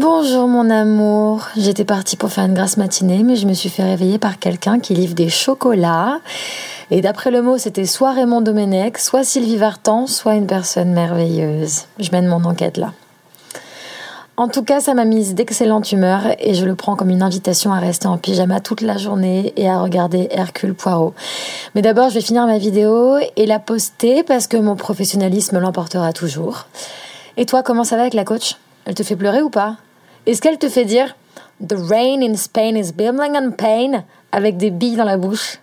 Bonjour mon amour, j'étais partie pour faire une grasse matinée mais je me suis fait réveiller par quelqu'un qui livre des chocolats et d'après le mot c'était soit Raymond Domenech, soit Sylvie Vartan, soit une personne merveilleuse. Je mène mon enquête là. En tout cas, ça m'a mise d'excellente humeur et je le prends comme une invitation à rester en pyjama toute la journée et à regarder Hercule Poirot. Mais d'abord, je vais finir ma vidéo et la poster parce que mon professionnalisme l'emportera toujours. Et toi, comment ça va avec la coach? Elle te fait pleurer ou pas? Est-ce qu'elle te fait dire The rain in Spain is bubbling in pain avec des billes dans la bouche